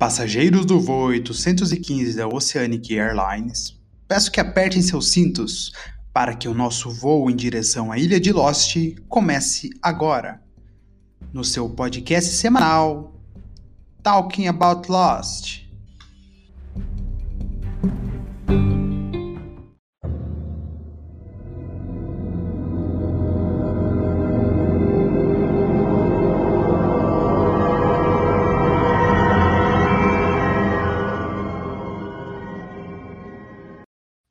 Passageiros do voo 815 da Oceanic Airlines, peço que apertem seus cintos para que o nosso voo em direção à ilha de Lost comece agora. No seu podcast semanal, Talking About Lost.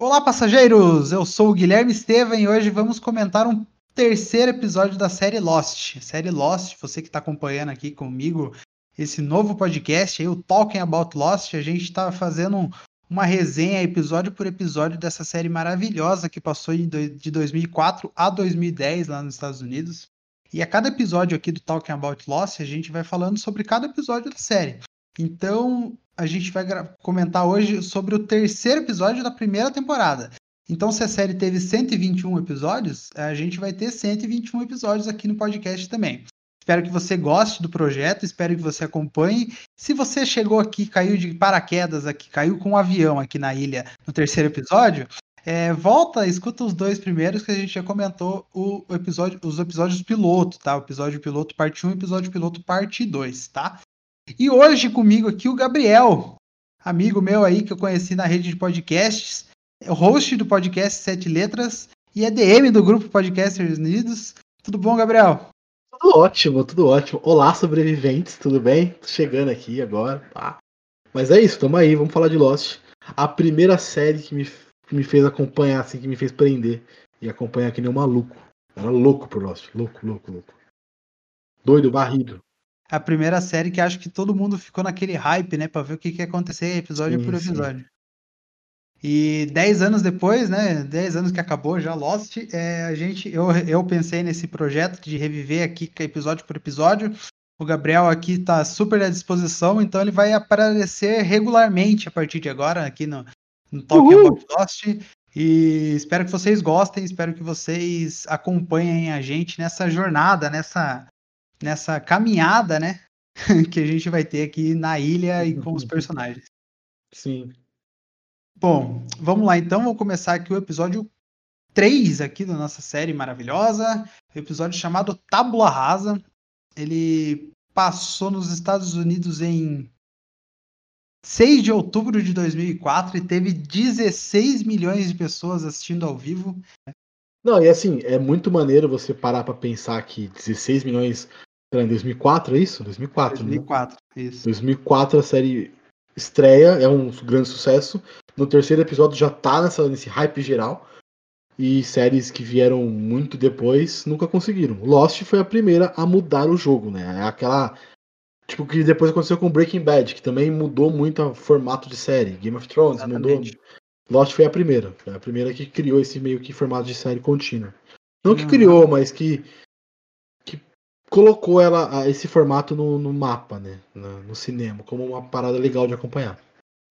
Olá, passageiros! Eu sou o Guilherme Estevam e hoje vamos comentar um terceiro episódio da série Lost. Série Lost, você que está acompanhando aqui comigo esse novo podcast, aí, o Talking About Lost, a gente está fazendo uma resenha episódio por episódio dessa série maravilhosa que passou de 2004 a 2010 lá nos Estados Unidos. E a cada episódio aqui do Talking About Lost, a gente vai falando sobre cada episódio da série. Então, a gente vai comentar hoje sobre o terceiro episódio da primeira temporada. Então, se a série teve 121 episódios, a gente vai ter 121 episódios aqui no podcast também. Espero que você goste do projeto, espero que você acompanhe. Se você chegou aqui, caiu de paraquedas aqui, caiu com um avião aqui na ilha no terceiro episódio, é, volta, escuta os dois primeiros que a gente já comentou o episódio, os episódios piloto, tá? O episódio piloto parte 1 e episódio piloto parte 2, tá? E hoje comigo aqui o Gabriel, amigo meu aí que eu conheci na rede de podcasts, é host do podcast Sete Letras e é DM do grupo Podcasters Unidos. Tudo bom, Gabriel? Tudo ótimo, tudo ótimo. Olá, sobreviventes, tudo bem? Tô chegando aqui agora? Mas é isso, tamo aí, vamos falar de Lost. A primeira série que me, que me fez acompanhar, assim, que me fez prender e acompanhar que nem um maluco. Era louco por Lost, louco, louco, louco. Doido, barrido a primeira série que acho que todo mundo ficou naquele hype, né, para ver o que, que ia acontecer episódio sim, por episódio. Sim. E dez anos depois, né, dez anos que acabou já Lost, é, a gente, eu, eu pensei nesse projeto de reviver aqui episódio por episódio. O Gabriel aqui está super à disposição, então ele vai aparecer regularmente a partir de agora aqui no, no Talking Uhul. About Lost. E espero que vocês gostem, espero que vocês acompanhem a gente nessa jornada, nessa nessa caminhada, né? que a gente vai ter aqui na ilha e com os personagens. Sim. Bom, vamos lá então, vou começar aqui o episódio 3 aqui da nossa série maravilhosa, episódio chamado Tábula Rasa. Ele passou nos Estados Unidos em 6 de outubro de 2004 e teve 16 milhões de pessoas assistindo ao vivo. Não, e assim, é muito maneiro você parar para pensar que 16 milhões em 2004, é isso? 2004, 2004, né? isso. 2004 a série estreia, é um grande sucesso. No terceiro episódio já tá nessa, nesse hype geral. E séries que vieram muito depois nunca conseguiram. Lost foi a primeira a mudar o jogo, né? É aquela. Tipo, que depois aconteceu com Breaking Bad, que também mudou muito o formato de série. Game of Thrones Exatamente. mudou. Lost foi a primeira. Foi a primeira que criou esse meio que formato de série contínua. Não que criou, mas que colocou ela esse formato no, no mapa, né? No, no, cinema, como uma parada legal de acompanhar.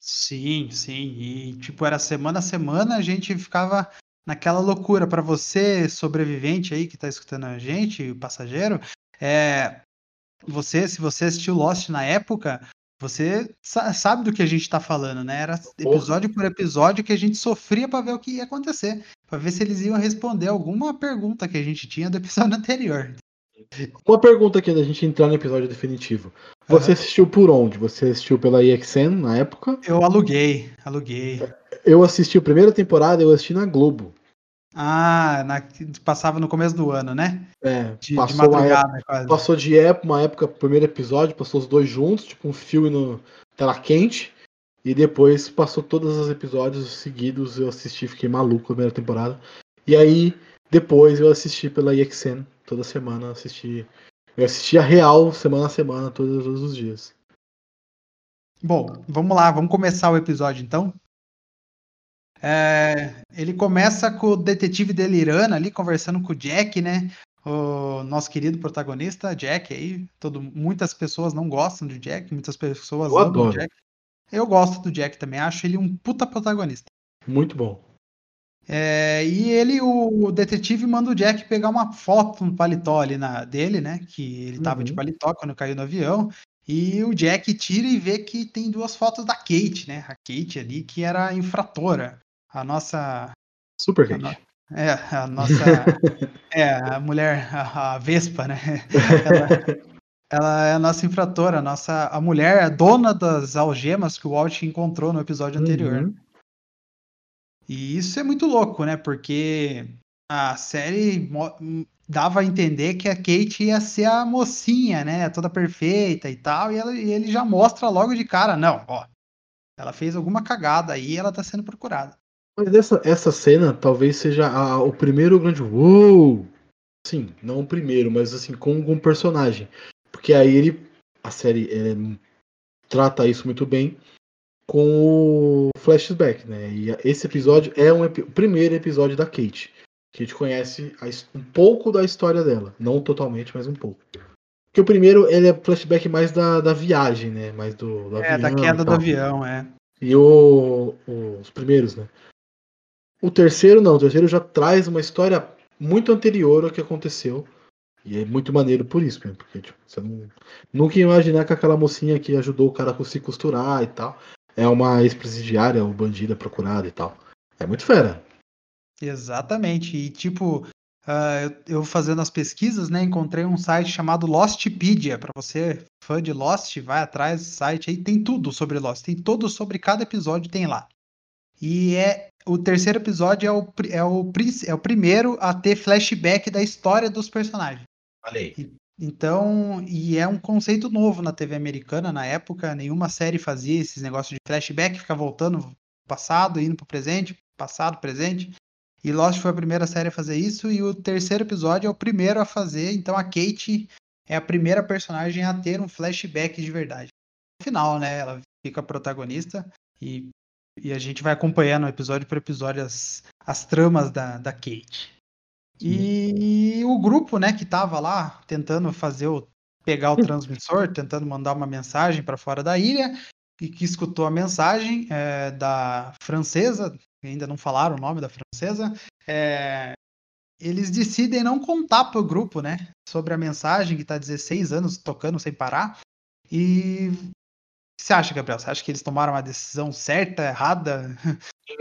Sim, sim. E tipo, era semana a semana, a gente ficava naquela loucura. para você, sobrevivente aí que tá escutando a gente, o passageiro, é. Você, se você assistiu Lost na época, você sabe do que a gente tá falando, né? Era episódio por episódio que a gente sofria para ver o que ia acontecer, para ver se eles iam responder alguma pergunta que a gente tinha do episódio anterior. Uma pergunta aqui da gente entrar no episódio definitivo. Você uhum. assistiu por onde? Você assistiu pela EXN na época? Eu aluguei, aluguei. Eu assisti a primeira temporada, eu assisti na Globo. Ah, na, passava no começo do ano, né? É, de, passou de madrugada, época, quase. Passou de época, uma época, primeiro episódio, passou os dois juntos, tipo um filme no tela quente. E depois passou todos os episódios seguidos, eu assisti, fiquei maluco na primeira temporada. E aí, depois eu assisti pela EXN toda semana assisti. Eu assistia real semana a semana, todos, todos os dias. Bom, vamos lá, vamos começar o episódio então. É, ele começa com o detetive delirando ali, conversando com o Jack, né? O nosso querido protagonista, Jack, aí. Todo, muitas pessoas não gostam do Jack, muitas pessoas Eu amam adoro. o Jack. Eu gosto do Jack também, acho ele um puta protagonista. Muito bom. É, e ele, o detetive, manda o Jack pegar uma foto no paletó ali na, dele, né? Que ele tava de Uhum. paletó quando caiu no avião. E o Jack tira e vê que tem duas fotos da Kate, né? A Kate ali, que era a infratora. A nossa. Super a Kate. no- É, a nossa. é, a mulher, a, a Vespa, né? Ela, ela é a nossa infratora, a nossa, a mulher, a dona das algemas que o Walt encontrou no episódio anterior. Uhum. E isso é muito louco, né? Porque a série hum, dava a entender que a Kate ia ser a mocinha, né? Toda perfeita e tal. E, ela- e ele já mostra logo de cara, não, ó. Ela fez alguma cagada aí e ela tá sendo procurada. Mas essa, essa cena talvez seja a- o primeiro grande uou! Sim, não o primeiro, mas assim, com um personagem. Porque aí ele. A série é, trata isso muito bem com o flashback, né? E esse episódio é um o primeiro episódio da Kate. Que a gente conhece a um pouco da história dela. Não totalmente, mas um pouco. Porque o primeiro ele é flashback mais da, da viagem, né? Mais do, do É, da avião e queda do avião, é. E o, o- os primeiros, né? O terceiro não, o terceiro já traz uma história muito anterior ao que aconteceu. E é muito maneiro por isso, né? Porque tipo, você não, nunca ia imaginar que aquela mocinha que ajudou o cara a se costurar e tal é uma ex-presidiária ou bandida procurada e tal. É muito fera. Exatamente. E tipo, ah, eu, eu fazendo as pesquisas, né, encontrei um site chamado Lostpedia. Para você, fã de Lost, vai atrás do site aí, tem tudo sobre Lost, tem tudo sobre cada episódio, tem lá. E é o terceiro episódio é o, é o, é o primeiro a ter flashback da história dos personagens. Aí. Então, e é um conceito novo na TV americana na época, nenhuma série fazia esses negócios de flashback, ficar voltando passado, indo pro presente, passado, presente. E Lost foi a primeira série a fazer isso, e o terceiro episódio é o primeiro a fazer, então a Kate é a primeira personagem a ter um flashback de verdade. No final, né, ela fica protagonista e, e a gente vai acompanhando episódio por episódio as, as tramas da, da Kate. E o grupo, né, que tava lá tentando fazer o pegar o transmissor, tentando mandar uma mensagem para fora da ilha, e que escutou a mensagem é, da francesa, ainda não falaram o nome da francesa, é, eles decidem não contar pro grupo, né, sobre a mensagem que tá 16 anos tocando sem parar. E o que você acha, Gabriel? Você acha que eles tomaram uma decisão certa, errada?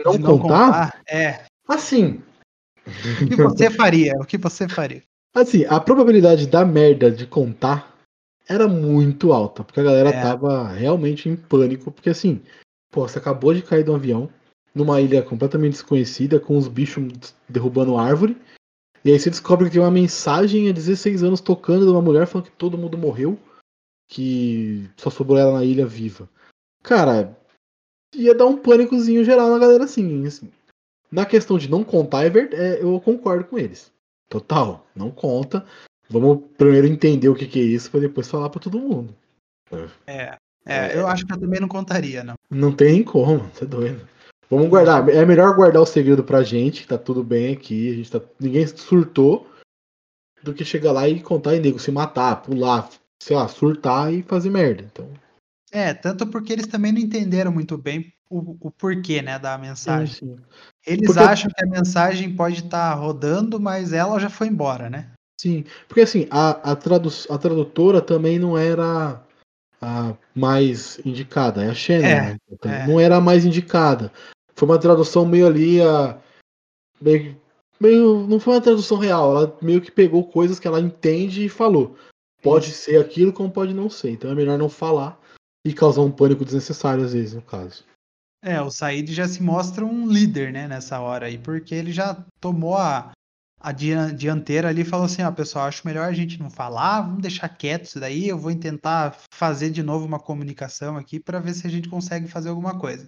Não, de não contar? contar? É. Assim, O que você faria? O que você faria? assim, a probabilidade da merda de contar era muito alta, porque a galera É. tava realmente em pânico, porque assim, pô, você acabou de cair do avião numa ilha completamente desconhecida, com os bichos derrubando árvore, e aí você descobre que tem uma mensagem há 16 anos tocando de uma mulher falando que todo mundo morreu, que só sobrou ela na ilha viva. Cara, ia dar um pânicozinho geral na galera assim, assim. Na questão de não contar, é é, eu concordo com eles. Total, não conta. Vamos primeiro entender o que, que é isso pra depois falar pra todo mundo. É, é, eu acho que eu também não contaria, não. Não tem como, você é doido. Vamos guardar. É melhor guardar o segredo pra gente, que tá tudo bem aqui. A gente tá, ninguém surtou. Do que chegar lá e contar e nego se matar, pular, sei lá, surtar e fazer merda. Então, É, tanto porque eles também não entenderam muito bem o, o porquê, né, da mensagem. sim, sim. Eles Porque- acham que a mensagem pode estar rodando, mas ela já foi embora, né? Sim, porque assim, a, a, tradu a tradutora também não era a mais indicada, é a Shannon, É, né? Então, é. Não era a mais indicada. Foi uma tradução meio ali, a, meio, meio. Não foi uma tradução real, ela meio que pegou coisas que ela entende e falou. Pode ser aquilo, como pode não ser. Então é melhor não falar e causar um pânico desnecessário, às vezes, no caso. É, o Said já se mostra um líder, né, nessa hora aí, porque ele já tomou a, a dia- dianteira ali e falou assim, ó, pessoal, acho melhor a gente não falar, vamos deixar quieto isso daí, eu vou tentar fazer de novo uma comunicação aqui para ver se a gente consegue fazer alguma coisa.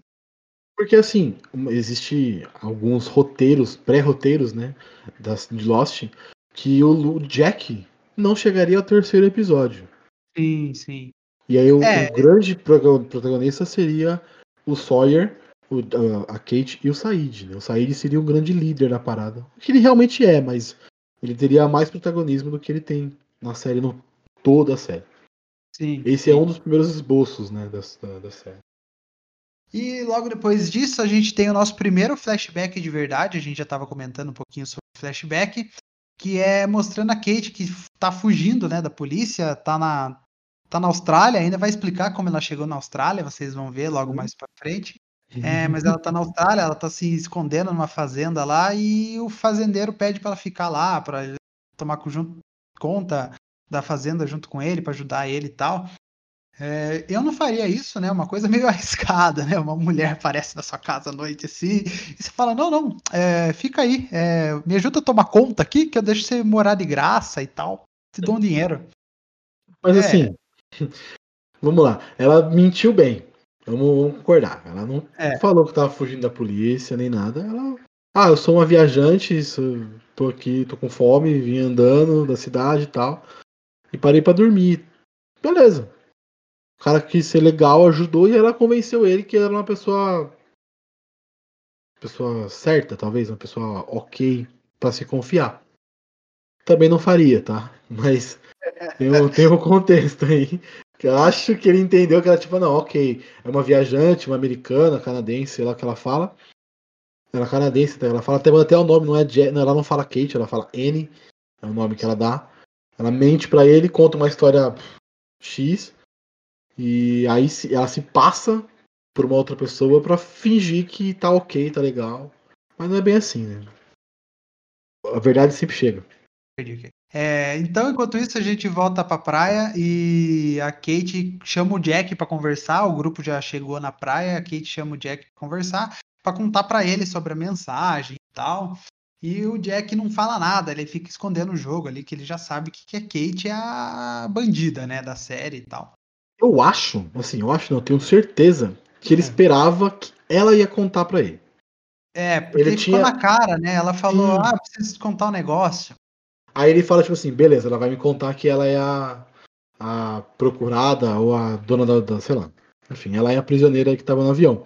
Porque assim, existe alguns roteiros, pré-roteiros, né, das, de Lost, que o Jack não chegaria ao terceiro episódio. Sim, sim. E aí o, É. o grande protagonista seria o Sawyer, o- a- a Kate e o Said. Né? O Said seria o grande líder da parada. Que ele realmente é, mas ele teria mais protagonismo do que ele tem na série, no toda a série. Sim. Esse é um dos primeiros esboços, né, da, da, da série. E logo depois disso, a gente tem o nosso primeiro flashback de verdade. A gente já estava comentando um pouquinho sobre o flashback, que é mostrando a Kate que tá fugindo, né, da polícia, tá na tá na Austrália, ainda vai explicar como ela chegou na Austrália, vocês vão ver logo mais pra frente. É, mas ela tá na Austrália, ela tá se escondendo numa fazenda lá e o fazendeiro pede pra ela ficar lá, pra ele tomar junto- conta da fazenda junto com ele, pra ajudar ele e tal. É, eu não faria isso, né? Uma coisa meio arriscada, né? Uma mulher aparece na sua casa à noite assim, e você fala: não, não, é, fica aí, é, me ajuda a tomar conta aqui, que eu deixo você morar de graça e tal. Te dou um dinheiro. Mas É. assim, vamos lá. Ela mentiu bem. Vamos, vamos concordar. Ela não É. falou que tava fugindo da polícia nem nada. Ela. Ah, eu sou uma viajante, sou- tô aqui, tô com fome, vim andando da cidade e tal. E parei pra dormir. Beleza. O cara quis ser legal, ajudou e ela convenceu ele que era uma pessoa. Pessoa certa, talvez, uma pessoa ok pra se confiar. Também não faria, tá? Mas tem um, contexto aí. Que eu acho que ele entendeu que ela, tipo, não, ok, é uma viajante, uma americana, canadense, sei lá o que ela fala. Ela é canadense, tá? ela fala até, até o nome, não é Je- ela não fala Kate, ela fala Anne, é o nome que ela dá. Ela mente pra ele, conta uma história X, e aí ela se passa por uma outra pessoa pra fingir que tá ok, tá legal. Mas não é bem assim, né? A verdade sempre chega. Perdi. É, então, enquanto isso, a gente volta pra praia e a Kate chama o Jack pra conversar. O grupo já chegou na praia, a Kate chama o Jack pra conversar, pra contar pra ele sobre a mensagem e tal. E o Jack não fala nada, ele fica escondendo o jogo ali, que ele já sabe que que a Kate é a bandida, né, da série e tal. Eu acho, assim, eu acho, não, eu tenho certeza que ele É. esperava que ela ia contar pra ele. É, porque Ele ficou tinha- na cara, né? Ela falou, Sim. ah, preciso te contar um negócio. Aí ele fala, tipo assim, beleza, ela vai me contar que ela é a, a procurada ou a dona da, da- sei lá. Enfim, ela é a prisioneira que tava no avião.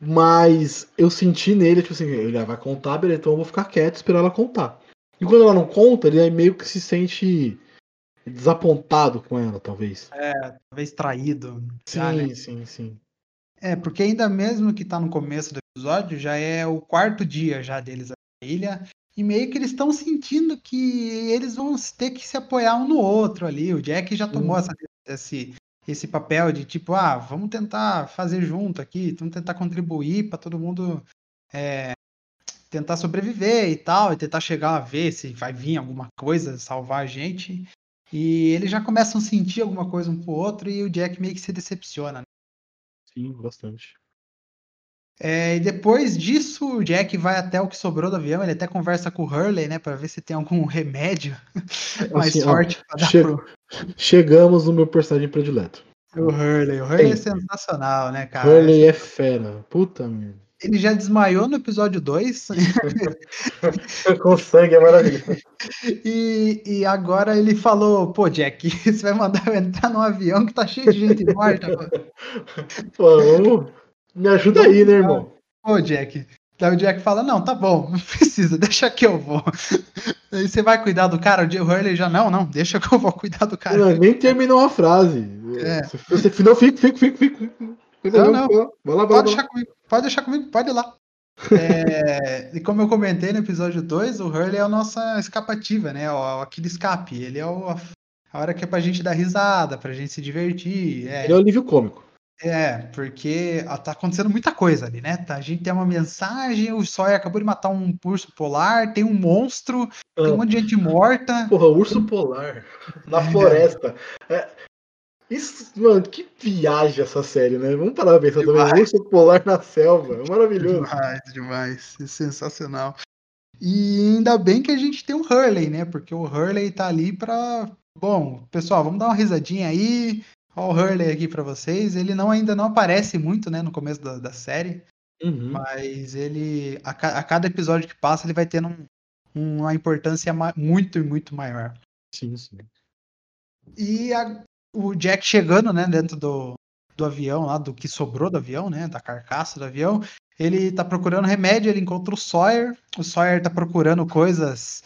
Mas eu senti nele, tipo assim, ele vai contar, beleza, então eu vou ficar quieto esperar ela contar. E quando ela não conta, ele aí meio que se sente desapontado com ela, talvez. Talvez traído. Sim, já, né? sim, sim. É, porque ainda mesmo que tá no começo do episódio, já é o quarto dia já deles na ilha, e meio que eles estão sentindo que eles vão ter que se apoiar um no outro ali. O Jack já tomou Uhum. essa- esse, esse papel de tipo, ah, vamos tentar fazer junto aqui, vamos tentar contribuir para todo mundo é, tentar sobreviver e tal, e tentar chegar a ver se vai vir alguma coisa salvar a gente. E eles já começam a sentir alguma coisa um pro outro e o Jack meio que se decepciona. né? Sim, bastante. É, e depois disso, o Jack vai até o que sobrou do avião. Ele até conversa com o Hurley, né, Pra ver se tem algum remédio mais Assim, ó, forte pra dar che- pro, Chegamos no meu personagem predileto. pro Hurley. O Hurley é sensacional, né, cara? Hurley é fera. Puta merda. Ele já desmaiou no episódio 2 Com sangue é maravilhoso. e, e agora ele falou: pô, Jack, você vai mandar eu entrar num avião que tá cheio de gente morta. mano." Pô, vamos... Me ajuda aí, né, irmão? Pô, Jack. Daí o Jack fala: não, tá bom, não precisa, deixa que eu vou. Aí você vai cuidar do cara, o Hurley já, não, não, deixa que eu vou cuidar do cara. Não, nem terminou a frase. É. Você, você não, fica, fica, fica, fica. Não, não. Vai lá, vai lá, Pode deixar comigo, pode deixar comigo, pode ir lá. É, e como eu comentei no episódio 2, o Hurley é a nossa escapativa, né? O, aquele escape. Ele é o, a, a hora que é pra gente dar risada, pra gente se divertir. É, Ele é o alívio cômico. É, porque tá acontecendo muita coisa ali, né? Tá, a gente tem uma mensagem, o Sawyer acabou de matar um urso polar, tem um monstro, tem um Ah, monte de gente morta. Porra, urso polar. Na É. floresta. É, Isso, mano, que viagem essa série, né? Vamos parar pra pensar também. Demais. Urso polar na selva. É maravilhoso. Demais, demais. É sensacional. E ainda bem que a gente tem o Hurley, né? Porque o Hurley tá ali pra. Bom, pessoal, vamos dar uma risadinha aí. Ó, o Hurley aqui pra vocês. Ele não ainda não aparece muito, né, no começo da, da série, Uhum. mas ele a, a cada episódio que passa ele vai tendo um- uma importância muito e muito maior. Sim, sim. E a- o Jack chegando, né, dentro do, do avião lá, do que sobrou do avião, né, da carcaça do avião, ele tá procurando remédio, ele encontra o Sawyer, o Sawyer tá procurando coisas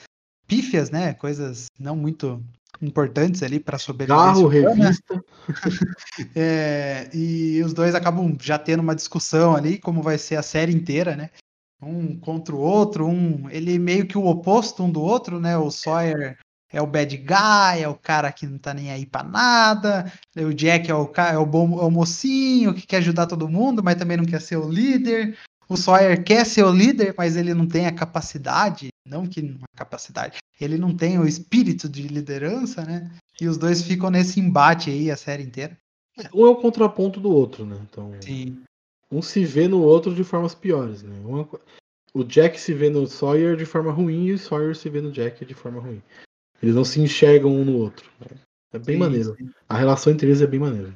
pífias, né, coisas não muito importantes ali para sobrevivência. Carro, revista. é, e os dois acabam já tendo uma discussão ali, como vai ser a série inteira, né? Um contra o outro, um ele meio que o oposto um do outro, né? O Sawyer é o bad guy, é o cara que não tá nem aí pra nada. O Jack é o, é o, bom, é o mocinho que quer ajudar todo mundo, mas também não quer ser o líder. O Sawyer quer ser o líder, mas ele não tem a capacidade, não que não a capacidade, ele não tem o espírito de liderança, né? E os dois ficam nesse embate aí a série inteira. Um é o contraponto do outro, né? Então, Sim. um se vê no outro de formas piores, né? Uma- o Jack se vê no Sawyer de forma ruim e o Sawyer se vê no Jack de forma ruim. Eles não se enxergam um no outro. né? É bem Sim, maneiro. sim. A relação entre eles é bem maneira.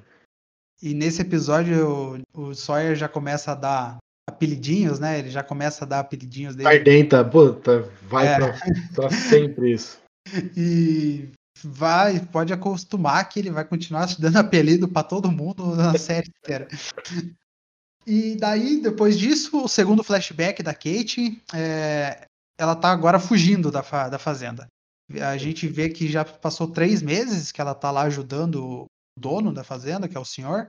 E nesse episódio o, o Sawyer já começa a dar apelidinhos, né? Ele já começa a dar apelidinhos dele. Ardenta, puta, vai É. pra, pra sempre isso. E vai, pode acostumar que ele vai continuar te dando apelido pra todo mundo na série inteira. E daí, depois disso, o segundo flashback da Kate, é, ela tá agora fugindo da, fa- da fazenda. A gente vê que já passou três meses que ela tá lá ajudando o dono da fazenda, que é o senhor.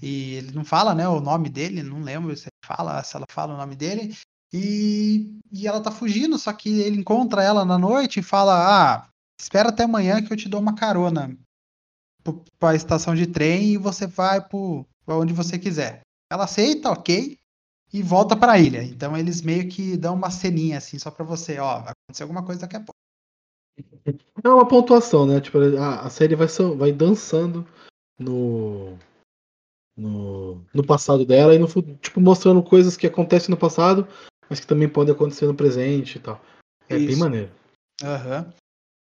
E ele não fala, né, o nome dele, não lembro se ele fala, se ela fala o nome dele. E, e ela tá fugindo, só que ele encontra ela na noite e fala: Ah, espera até amanhã que eu te dou uma carona pra estação de trem e você vai pro, pra onde você quiser. Ela aceita, ok, e volta pra ilha. Então eles meio que dão uma ceninha assim, só pra você, ó, vai acontecer alguma coisa daqui a pouco. É uma pontuação, né? Tipo, a, a série vai, vai dançando no, no, no passado dela e no tipo, mostrando coisas que acontecem no passado, mas que também podem acontecer no presente e tal. É bem Isso. maneiro. Aham.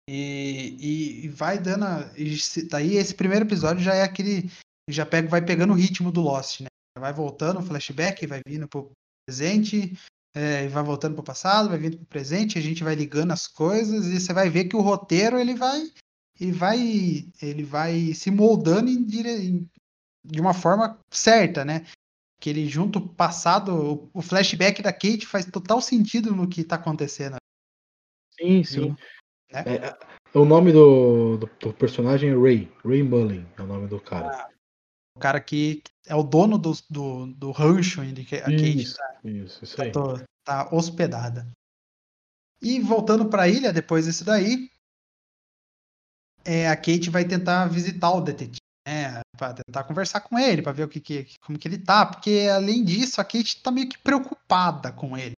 E, e, e vai dando. a- E daí esse primeiro episódio já é aquele. Já pega, vai pegando o ritmo do Lost, né? Vai voltando o flashback, vai vindo pro presente, é, vai voltando pro passado, vai vindo pro presente, a gente vai ligando as coisas e você vai ver que o roteiro ele vai. Ele vai. Ele vai se moldando em dire... em- de uma forma certa, né? Que ele junta o passado, o- flashback da Kate faz total sentido no que tá acontecendo. Sim, sim. Né? É, é, o nome do, do, do personagem é Ray. Ray Mullen é o nome do cara. O cara que é o dono do, do, do rancho onde que a Kate isso, isso, isso tá, tá hospedada. E voltando pra ilha, depois disso daí, é, a Kate vai tentar visitar o detetive, né? Pra tentar conversar com ele, pra ver o que, que, como que ele tá. Porque, além disso, a Kate tá meio que preocupada com ele.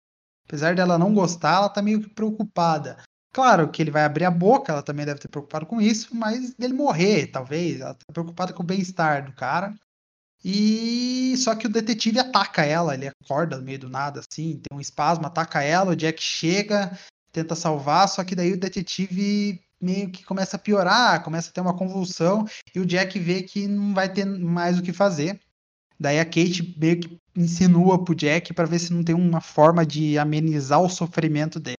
Apesar dela não gostar, ela tá meio que preocupada. Claro que ele vai abrir a boca, ela também deve ter preocupado com isso, mas dele morrer, talvez. Ela tá preocupada com o bem-estar do cara. E só que o detetive ataca ela, ele acorda no meio do nada, assim, tem um espasmo, ataca ela, o Jack chega, tenta salvar, só que daí o detetive meio que começa a piorar, começa a ter uma convulsão, e o Jack vê que não vai ter mais o que fazer. Daí a Kate meio que insinua pro Jack para ver se não tem uma forma de amenizar o sofrimento dele.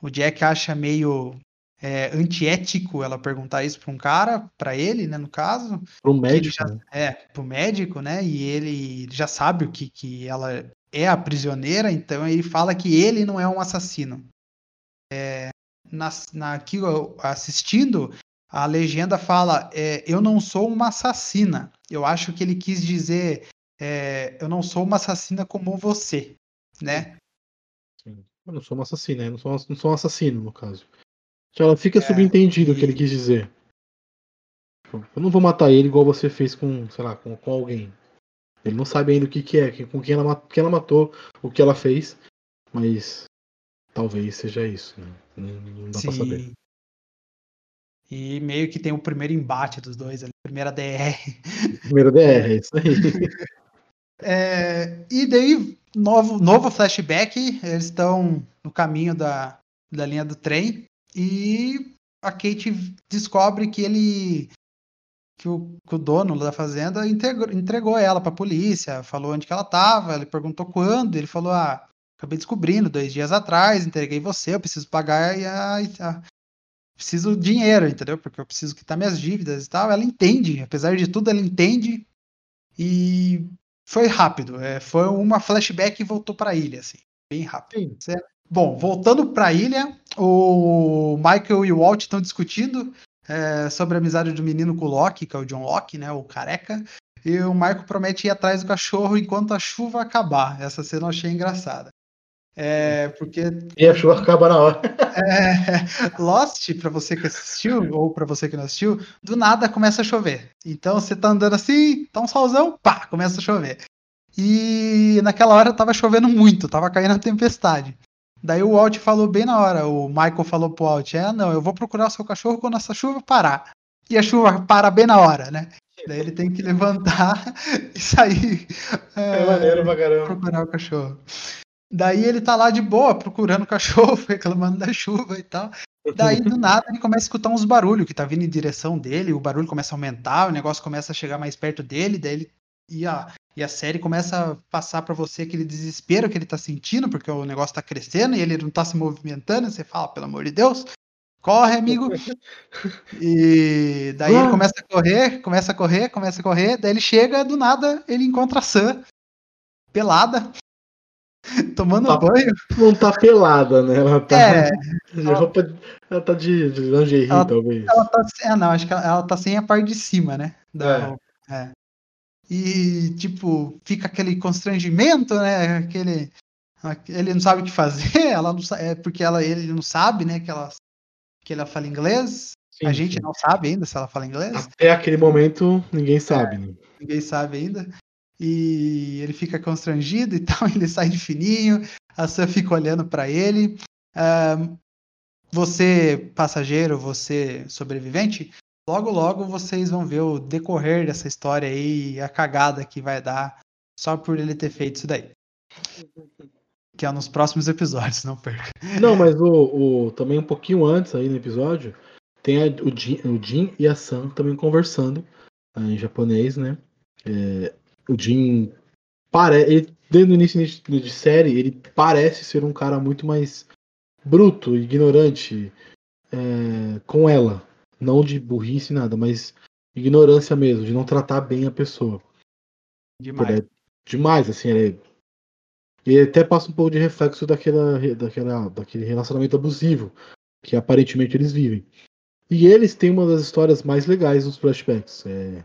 O Jack acha meio é, antiético ela perguntar isso pra um cara, pra ele, né, no caso, ele médico, já- né? é, pro médico, né? E ele já sabe o que, que ela é a prisioneira, então ele fala que ele não é um assassino. É, na, na, aqui eu assistindo, a legenda fala: é, Eu não sou uma assassina. Eu acho que ele quis dizer: é, Eu não sou uma assassina como você, né? Sim. Eu não sou um assassino, né? Eu não sou, um- não sou um assassino, no caso. Ela fica É, subentendido o que ele quis dizer. Eu não vou matar ele igual você fez com, sei lá, com, com alguém. Ele não sabe ainda o que, que é, com quem ela, quem ela matou, o que ela fez, mas talvez seja isso, né? Não, não dá pra saber. Sim. E meio que tem o primeiro embate dos dois ali, primeira DR. Primeiro DR, é isso aí. É, e daí, novo, novo flashback, eles estão no caminho da, da linha do trem e a Kate descobre que ele que o, que o dono da fazenda entregou, entregou ela pra polícia, falou onde que ela tava, ele perguntou quando, ele falou, ah, acabei descobrindo dois dias atrás, entreguei você, eu preciso pagar e a, a- preciso dinheiro, entendeu? Porque eu preciso quitar minhas dívidas e tal. Ela entende, apesar de tudo, ela entende. E foi rápido. É, foi uma flashback e voltou para a ilha, assim, bem rápido. Certo? Bom, voltando para a ilha, o Michael e o Walt estão discutindo é, sobre a amizade do menino com o Locke, que é o John Locke, né, o careca. E o Michael promete ir atrás do cachorro enquanto a chuva acabar. Essa cena eu achei engraçada. É, porque. E a chuva acaba na hora. É, Lost, para você que assistiu, ou para você que não assistiu, do nada começa a chover. Então você tá andando assim, tá um solzão, pá, começa a chover. E naquela hora tava chovendo muito, tava caindo a tempestade. Daí o Walt falou bem na hora, o Michael falou pro Walt, é, não, eu vou procurar o seu cachorro quando essa chuva parar. E a chuva para bem na hora, né? Daí ele tem que levantar e sair. É, é maneiro pra caramba. Procurar o cachorro. Daí ele tá lá de boa, procurando o cachorro, reclamando da chuva e tal. Daí, do nada, ele começa a escutar uns barulhos que tá vindo em direção dele, o barulho começa a aumentar, o negócio começa a chegar mais perto dele, daí ele. E a, e a série começa a passar para você aquele desespero que ele tá sentindo, porque o negócio tá crescendo e ele não tá se movimentando, e você fala, pelo amor de Deus, corre, amigo. E daí ele começa a correr, começa a correr, começa a correr, daí ele chega, do nada, ele encontra a Sam, pelada, tomando tá, banho. Não tá pelada, né? Ela tá É, de roupa. Ela tá de, de lingerie, Ela- talvez. ela tá, é, não, acho que ela, ela tá sem a parte de cima, né? Da É. É. E, tipo, fica aquele constrangimento, né? Aquele. Ele não sabe o que fazer, ela não é porque ela, ele não sabe, né? Que ela, que ela fala inglês. Sim, a gente sim. não sabe ainda se ela fala inglês. Até aquele momento, ninguém sabe, né? ninguém sabe ainda. E ele fica constrangido e tal, ele sai de fininho, a Sam fica olhando para ele. Ahn, você, passageiro, você, sobrevivente, logo logo vocês vão ver o decorrer dessa história aí, a cagada que vai dar só por ele ter feito isso daí. Que é nos próximos episódios, não perca. Não, mas o, o- também um pouquinho antes aí no episódio, tem a- o, Jin, o Jin e a Sam também conversando ah, em japonês, né? É, o Jin parece. Desde o início de, série, ele parece ser um cara muito mais bruto, ignorante é, com ela. Não de burrice nada, mas ignorância mesmo, de não tratar bem a pessoa. Demais. Ele é demais, assim, ele é- E até passa um pouco de reflexo daquela, daquela, daquele relacionamento abusivo que aparentemente eles vivem. E eles têm uma das histórias mais legais nos flashbacks. É,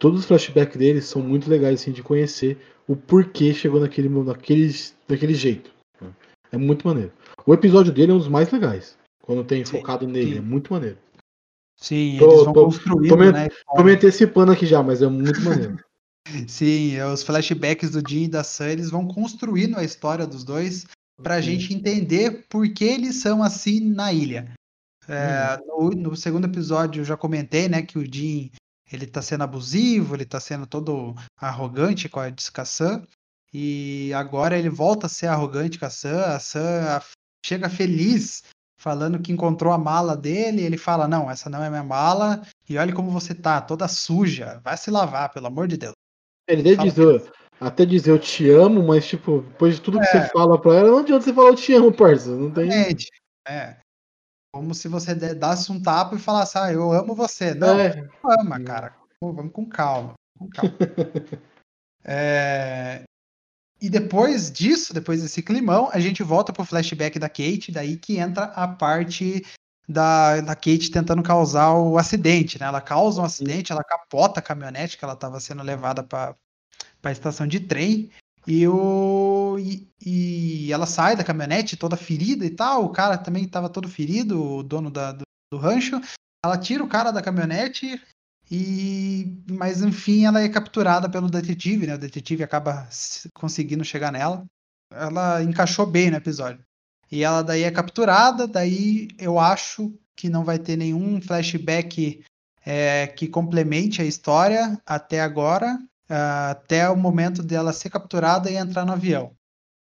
todos os flashbacks deles são muito legais assim, de conhecer o porquê chegou naquele, naquele, daquele jeito. né? É muito maneiro. O episódio dele é um dos mais legais. Quando tem Sim, focado nele, sim. é muito maneiro. Sim, Tô- eles vão tô- construindo, tô me- né? Tô me antecipando aqui já, mas é muito maneiro. Sim, é, os flashbacks do Jim e da Sam, eles vão construindo a história dos dois pra Sim. gente entender por que eles são assim na ilha. É, no, no segundo episódio eu já comentei, né, que o Jim ele tá sendo abusivo, ele tá sendo todo arrogante com a, Sam, e agora ele volta a ser arrogante com a Sam, a Sam chega feliz falando que encontrou a mala dele, e ele fala, não, essa não é minha mala, e olha como você tá, toda suja, vai se lavar, pelo amor de Deus. Ele deve Fala dizer, até dizer eu te amo, mas tipo, depois de tudo que É. você fala pra ela, não adianta você falar eu te amo, parça. Não tem. Exatamente. É. Como se você de- desse um tapa e falasse, ah, eu amo você. Não, É, não ama, cara. Pô, Vamos com calma. Com calma. É, E depois disso, depois desse climão, a gente volta pro flashback da Kate, daí que entra a parte da, da Kate tentando causar o acidente, né? Ela causa um acidente, ela capota a caminhonete que ela estava sendo levada para a estação de trem. E, o, e, e ela sai da caminhonete toda ferida e tal. O cara também estava todo ferido, o dono da- do, do rancho. Ela tira o cara da caminhonete e mas enfim ela é capturada pelo detetive, né? O detetive acaba conseguindo chegar nela. Ela encaixou bem no episódio. E ela daí é capturada, daí eu acho que não vai ter nenhum flashback é, que complemente a história até agora, ah, até o momento dela ser capturada e entrar no avião.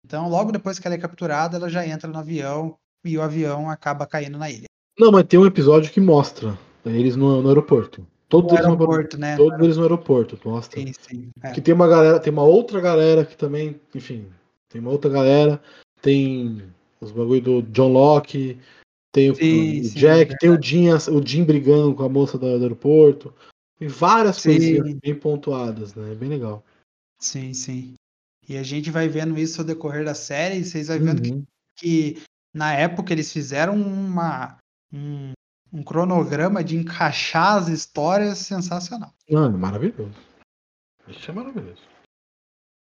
Então, logo depois que ela é capturada, ela já entra no avião e o avião acaba caindo na ilha. Não, mas tem um episódio que mostra eles no, no aeroporto. Todos, No eles, no, aeroporto, né? todos eles no aeroporto, mostra. Sim, sim. é. Que tem uma galera, tem uma outra galera que também, enfim, tem uma outra galera, tem os bagulho do John Locke, Tem o, Sim, o Jack, é tem o Jim, o Jim brigando com a moça do, do aeroporto. Tem várias Sim. coisinhas bem pontuadas, né? É bem legal. Sim, sim. E a gente vai vendo isso ao decorrer da série, e vocês vão vendo que, Uhum. que na época eles fizeram uma, um, um cronograma de encaixar as histórias sensacional. Mano, maravilhoso. Isso é maravilhoso.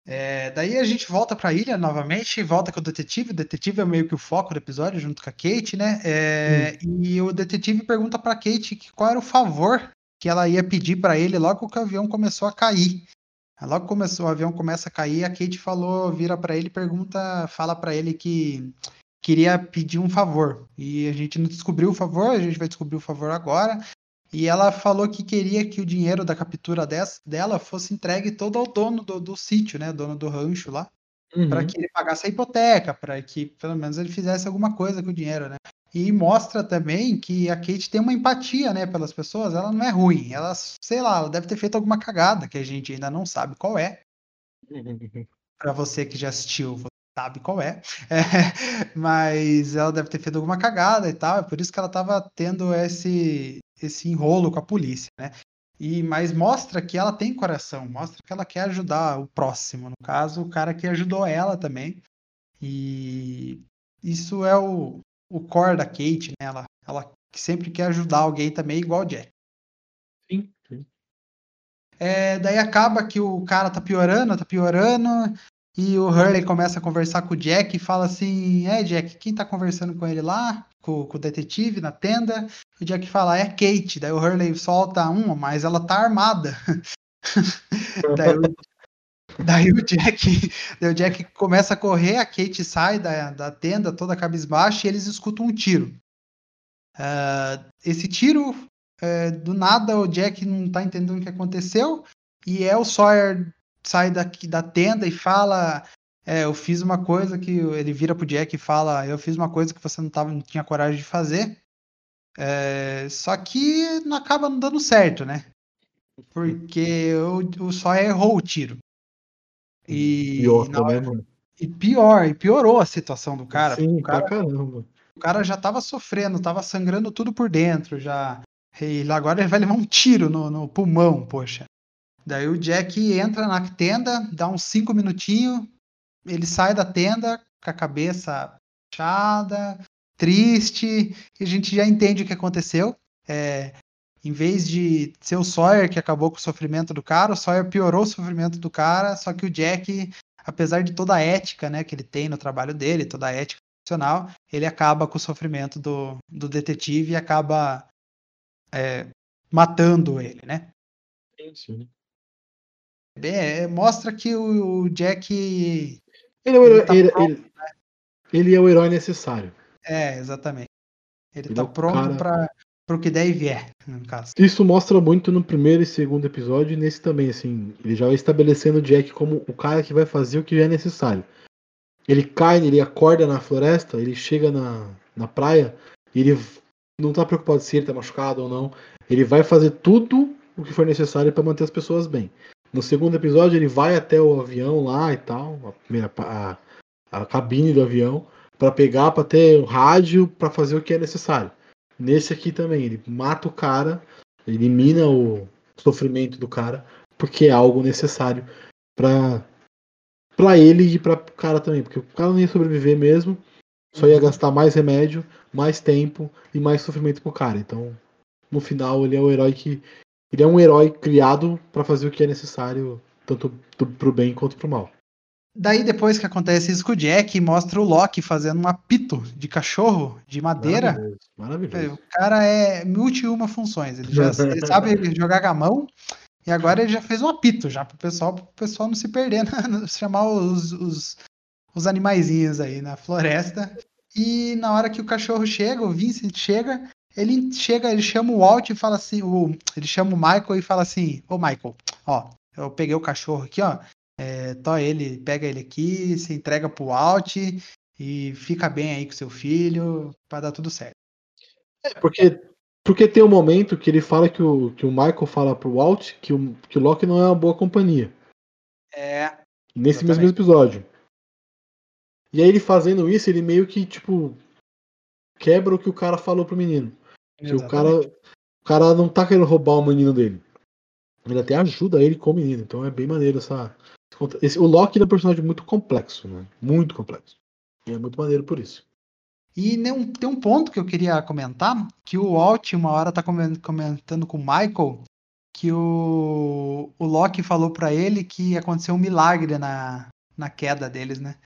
É, daí a gente volta pra ilha novamente, volta com o detetive. O detetive é meio que o foco do episódio, junto com a Kate, né? É, E o detetive pergunta pra Kate que qual era o favor que ela ia pedir pra ele logo que o avião começou a cair. Aí Logo começou, o avião começa a cair, a Kate falou, vira pra ele, pergunta, fala pra ele que queria pedir um favor. E a gente não descobriu o favor, a gente vai descobrir o favor agora. E ela falou que queria que o dinheiro da captura dela fosse entregue todo ao dono do, do sítio, né? Dono do rancho lá, para Uhum. que ele pagasse a hipoteca, para que pelo menos ele fizesse alguma coisa com o dinheiro, né? E mostra também que a Kate tem uma empatia, né, pelas pessoas. Ela não é ruim. Ela, sei lá, ela deve ter feito alguma cagada que a gente ainda não sabe qual é. Para você que já assistiu, você sabe qual é. É, mas ela deve ter feito alguma cagada e tal. É por isso que ela estava tendo esse esse enrolo com a polícia, né? E mas mostra que ela tem coração, mostra que ela quer ajudar o próximo, no caso, o cara que ajudou ela também. E isso é o, o core da Kate, né? Ela, ela sempre quer ajudar alguém também, igual o Jack. Sim, sim. É, daí acaba que o cara tá piorando, tá piorando, e o Hurley começa a conversar com o Jack e fala assim: É, Jack, quem tá conversando com ele lá? Com, com o detetive na tenda? O Jack fala: É Kate. Daí o Hurley solta uma, mas ela tá armada. daí, o, daí o Jack, daí o Jack começa a correr, a Kate sai da, da tenda toda cabisbaixa e eles escutam um tiro. Ah, esse tiro é, do nada o Jack não tá entendendo o que aconteceu e é o Sawyer sai daqui da tenda e fala é, eu fiz uma coisa que ele vira pro Jack e fala eu fiz uma coisa que você não tava não tinha coragem de fazer É, só que não acaba não dando certo né? Porque o, o Sawyer errou o tiro e, outra, na hora- né, e pior e piorou a situação do cara Sim, o cara pra caramba. o cara já tava sofrendo, tava sangrando tudo por dentro já. E agora ele vai levar um tiro no, no pulmão, poxa. Daí o Jack entra na tenda, dá uns cinco minutinhos, ele sai da tenda com a cabeça fechada, triste, e a gente já entende o que aconteceu. É, em vez de ser o Sawyer que acabou com o sofrimento do cara, o Sawyer piorou o sofrimento do cara, só que o Jack, apesar de toda a ética né, que ele tem no trabalho dele, toda a ética profissional, ele acaba com o sofrimento do, do detetive e acaba é, matando ele, né? Sim, sim. Bem, é, mostra que o, o Jack Ele é o Ele herói, tá ele, pronto, ele- ele é o herói necessário. é exatamente. Ele Ele tá é pronto cara- para o que der e vier, no caso. Isso mostra muito no primeiro e segundo episódio, e nesse também, assim, ele já vai estabelecendo o Jack como o cara que vai fazer o que é necessário. Ele cai, ele acorda na floresta, ele chega na, na praia, e ele não tá preocupado se ele tá machucado ou não. Ele vai fazer tudo o que for necessário para manter as pessoas bem. No segundo episódio, ele vai até o avião lá e tal, a, primeira, a, a cabine do avião, para pegar, para ter o rádio, para fazer o que é necessário. Nesse aqui também, ele mata o cara, elimina o sofrimento do cara, porque é algo necessário para para ele e para o cara também, porque o cara não ia sobreviver mesmo, só ia gastar mais remédio, mais tempo e mais sofrimento pro cara. Então, no final, ele é o herói que ele é um herói criado para fazer o que é necessário, tanto do, pro bem quanto pro mal. Daí, depois que acontece isso com o Jack, mostra o Loki fazendo um apito de cachorro de madeira. Maravilhoso. Maravilhoso. O cara é multi uma funções. Ele já ele sabe jogar gamão e agora ele já fez um apito já pro pessoal, pro pessoal não se perder, na- chamar os, os, os animaizinhos aí na floresta. E na hora que o cachorro chega, o Vincent chega, ele chega, ele chama o Walt e fala assim, o, ele chama o Michael e fala assim, ô Michael, ó, eu peguei o cachorro aqui, ó, é, tó ele, pega ele aqui, se entrega pro Walt e fica bem aí com seu filho, pra dar tudo certo. Porque, porque tem um momento que ele fala que o, que o Michael fala pro Walt que o, que o Loki não é uma boa companhia. É, Nesse mesmo episódio. E aí ele fazendo isso, ele meio que, tipo. quebra o que o cara falou pro menino. Que o cara, o cara não tá querendo roubar o menino dele. Ele até ajuda ele com o menino. Então é bem maneiro essa. Esse, o Loki é um personagem muito complexo, né? Muito complexo. E é muito maneiro por isso. E tem um, tem um ponto que eu queria comentar, que o Walt uma hora tá comen- comentando com o Michael que o, o Loki falou pra ele que aconteceu um milagre na, na queda deles, né?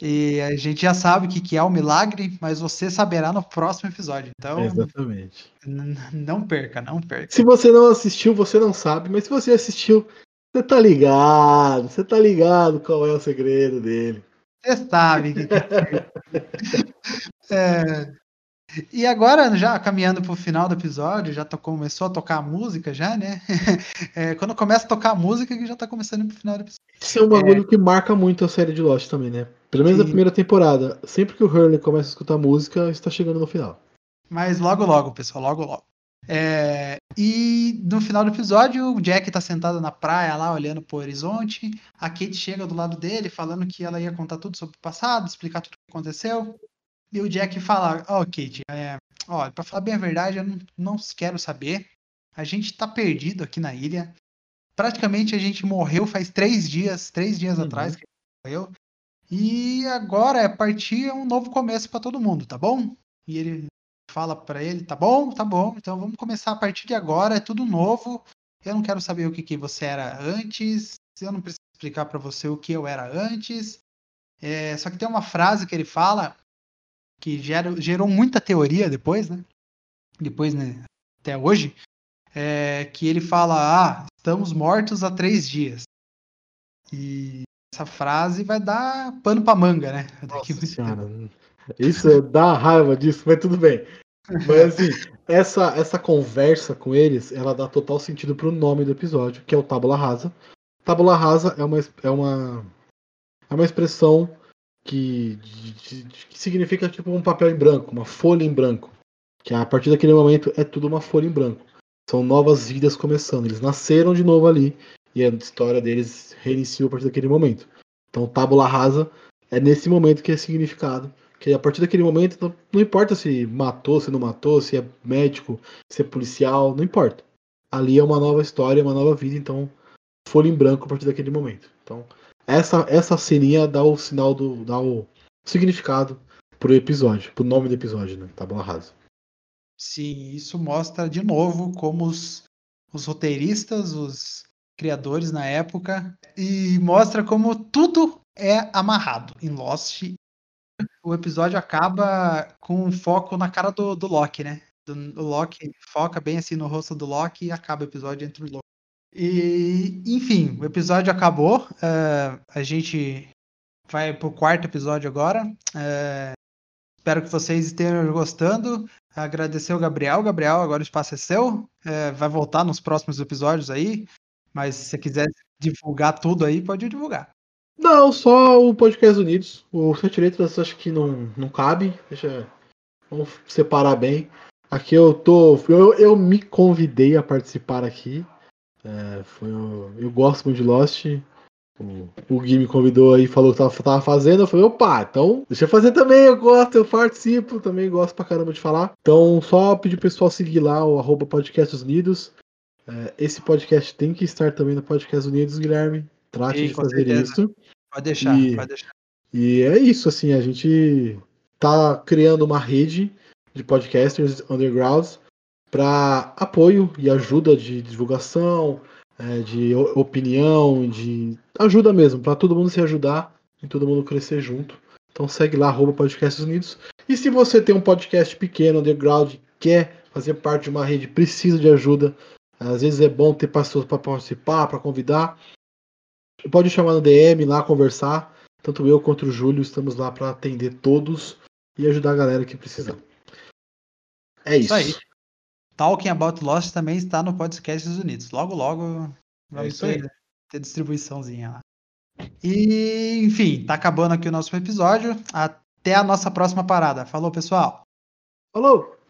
E a gente já sabe o que, que é o milagre, mas você saberá no próximo episódio. Então, Exatamente. não perca, não perca. Se você não assistiu, você não sabe, mas se você assistiu, você tá ligado. Você tá ligado qual é o segredo dele. Você sabe. que- É, E agora, já caminhando pro final do episódio, já começou a tocar a música já, né? É, quando começa a tocar a música, que já tá começando pro final do episódio. Isso é um bagulho que marca muito a série de Lost também, né? Pelo menos Sim. na primeira temporada. Sempre que o Hurley começa a escutar música, está chegando no final. Mas logo, logo, pessoal, logo, logo. É, e no final do episódio, o Jack tá sentado na praia lá, olhando pro horizonte. A Kate chega do lado dele, falando que ela ia contar tudo sobre o passado, explicar tudo o que aconteceu. E o Jack fala: Ó, Kate, é, olha, pra falar bem a verdade, eu não, não quero saber. A gente tá perdido aqui na ilha. Praticamente a gente morreu faz três dias, três dias Uhum. atrás que a gente morreu. E agora é partir um novo começo pra todo mundo, tá bom? E ele fala pra ele, tá bom, tá bom, então vamos começar a partir de agora, é tudo novo. Eu não quero saber o que, que você era antes, eu não preciso explicar pra você o que eu era antes. É, só que tem uma frase que ele fala que gera- gerou muita teoria depois, né? Depois, né? Até hoje, é, que ele fala, ah, estamos mortos há três dias. E essa frase vai dar pano pra manga, né? Tempo. Cara, isso é- dá raiva disso, mas tudo bem. Mas assim, essa, essa conversa com eles, ela dá total sentido pro nome do episódio, que é o Tábula Rasa. Tábula Rasa é uma, é uma, é uma expressão que, de- de- que significa tipo um papel em branco, uma folha em branco. Que a partir daquele momento é tudo uma folha em branco. São novas vidas começando. Eles nasceram de novo ali e a história deles reiniciou a partir daquele momento. Então, tábula rasa é nesse momento que é significado. Que a partir daquele momento, não, não importa se matou, se não matou, se é médico, se é policial, não importa. Ali é uma nova história, uma nova vida, então folha em branco a partir daquele momento. Então, essa, essa ceninha dá o sinal do. dá o significado pro episódio, pro nome do episódio, né? Tábula rasa. Sim, isso mostra de novo como os, os roteiristas, os criadores na época, e mostra como tudo é amarrado em Lost. O episódio acaba com um foco na cara do, do Loki, né? Do, o Loki foca bem assim no rosto do Loki e acaba o episódio entre o Loki. E, enfim, o episódio acabou. eh, a gente vai pro quarto episódio agora. Eh, espero que vocês estejam gostando. Agradecer o Gabriel. Gabriel, agora o espaço é seu. É, vai voltar nos próximos episódios aí. Mas se você quiser divulgar tudo aí, pode divulgar. Não, só o Podcast Unidos. O Sete Letras acho que não, não cabe. Deixa. Vamos separar bem. Aqui eu tô. Eu, eu me convidei a participar aqui. É, foi, o- eu gosto muito de Lost. O, o Gui me convidou aí, falou que tava, tava fazendo. Eu falei, opa, então deixa eu fazer também. Eu gosto, eu participo. Também gosto pra caramba de falar. Então, só pedir pro pessoal seguir lá o arroba Podcasts Unidos. É, esse podcast tem que estar também no Podcast Unidos, Guilherme. Trate Sim, de fazer isso. Pode deixar, E- pode deixar. E é isso, assim, a gente tá criando uma rede de podcasters undergrounds para apoio e ajuda de divulgação, é, de opinião, de ajuda mesmo, para todo mundo se ajudar e todo mundo crescer junto. Então segue lá, arroba Podcasts Unidos. E se você tem um podcast pequeno, underground, quer fazer parte de uma rede, precisa de ajuda, às vezes é bom ter pessoas para participar, para convidar, pode chamar no DM lá, conversar. Tanto eu quanto o Júlio estamos lá para atender todos e ajudar a galera que precisar. É isso. Isso aí. Talking About Lost também está no Podcasts Unidos. Logo, logo vamos isso aí. ter, ter distribuiçãozinha lá. E, enfim, tá acabando aqui o nosso episódio. Até a nossa próxima parada. Falou, pessoal! Falou!